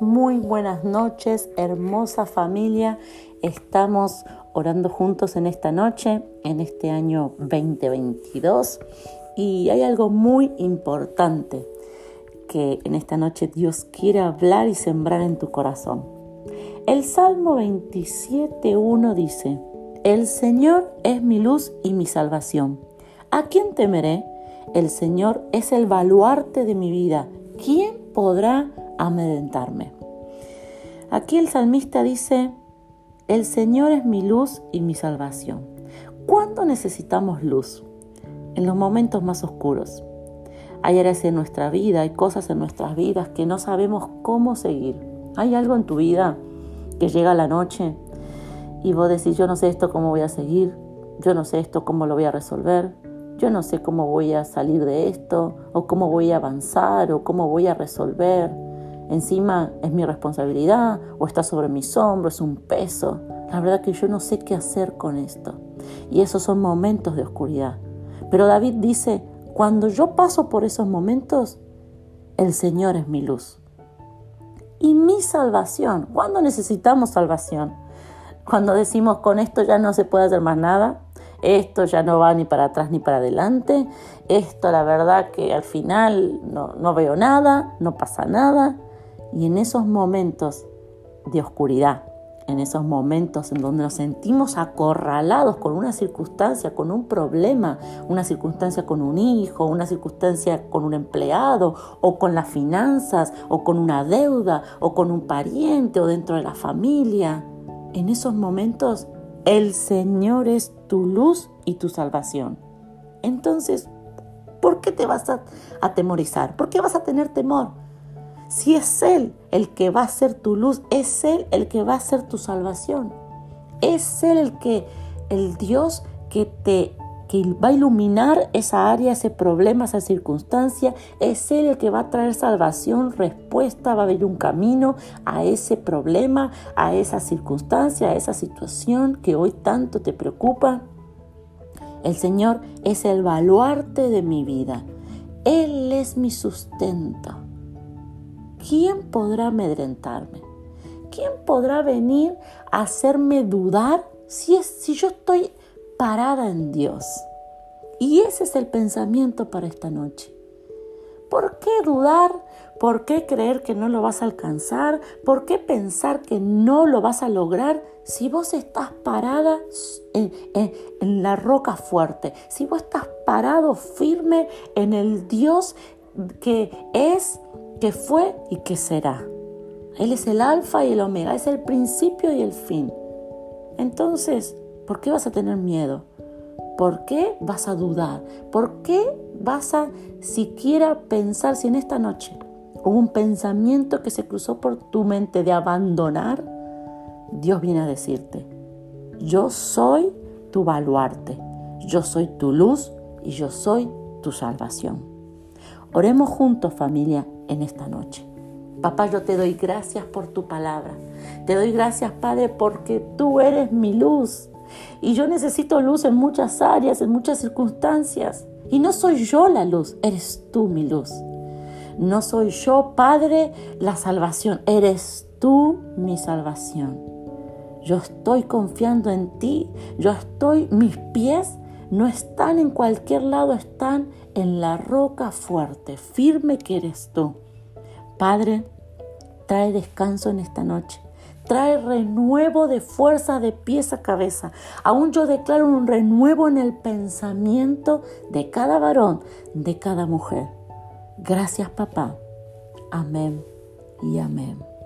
buenas noches, hermosa familia. Estamos orando juntos en esta noche, en este año 2022. Y hay algo muy importante que en esta noche Dios quiere hablar y sembrar en tu corazón. El Salmo 27.1 dice, El Señor es mi luz y mi salvación. ¿A quién temeré? El Señor es el baluarte de mi vida. ¿Quién podrá amedrentarme? Aquí el salmista dice, el Señor es mi luz y mi salvación. ¿Cuándo necesitamos luz? En los momentos más oscuros. Hay áreas en nuestra vida, hay cosas en nuestras vidas que no sabemos cómo seguir. Hay algo en tu vida que llega la noche y vos decís, yo no sé esto cómo voy a seguir, yo no sé esto cómo lo voy a resolver, yo no sé cómo voy a salir de esto, o cómo voy a avanzar, o cómo voy a resolver. Encima es mi responsabilidad, o está sobre mis hombros, es un peso. La verdad que yo no sé qué hacer con esto. Y esos son momentos de oscuridad. Pero David dice, cuando yo paso por esos momentos, el Señor es mi luz. Y mi salvación. ¿Cuándo necesitamos salvación? Cuando decimos, con esto ya no se puede hacer más nada, esto ya no va ni para atrás ni para adelante, esto la verdad que al final no, no veo nada, no pasa nada. Y en esos momentos de oscuridad, en esos momentos en donde nos sentimos acorralados con una circunstancia, con un problema, una circunstancia con un hijo, una circunstancia con un empleado, o con las finanzas, o con una deuda, o con un pariente, o dentro de la familia, en esos momentos el Señor es tu luz y tu salvación. Entonces, ¿por qué te vas a atemorizar? ¿Por qué vas a tener temor? Si es Él el que va a ser tu luz, es Él el que va a ser tu salvación. Es Él el que, el Dios que te que va a iluminar esa área, ese problema, esa circunstancia. Es Él el que va a traer salvación, respuesta, va a haber un camino a ese problema, a esa circunstancia, a esa situación que hoy tanto te preocupa. El Señor es el baluarte de mi vida. Él es mi sustento. ¿Quién podrá amedrentarme? ¿Quién podrá venir a hacerme dudar si, es, si yo estoy parada en Dios. Y ese es el pensamiento para esta noche. ¿Por qué dudar? ¿Por qué creer que no lo vas a alcanzar? ¿Por qué pensar que no lo vas a lograr si vos estás parada en, en, la roca fuerte? Si vos estás parado firme en el Dios que es, que fue y que será. Él es el alfa y el omega, es el principio y el fin. Entonces, ¿Por qué vas a tener miedo? ¿Por qué vas a dudar? ¿Por qué vas a siquiera pensar si en esta noche hubo un pensamiento que se cruzó por tu mente de abandonar? Dios viene a decirte, yo soy tu baluarte, yo soy tu luz y yo soy tu salvación. Oremos juntos familia en esta noche. Papá, yo te doy gracias por tu palabra. Te doy gracias, Padre, porque tú eres mi luz. Y yo necesito luz en muchas áreas, en muchas circunstancias. Y no soy yo la luz, eres tú mi luz. No soy yo, Padre, la salvación, eres tú mi salvación. Yo estoy confiando en ti, yo estoy, mis pies no están en cualquier lado, están en la roca fuerte, firme que eres tú. Padre, trae descanso en esta noche trae renuevo de fuerza de pies a cabeza. Aún yo declaro un renuevo en el pensamiento de cada varón, de cada mujer. Gracias papá. Amén y amén.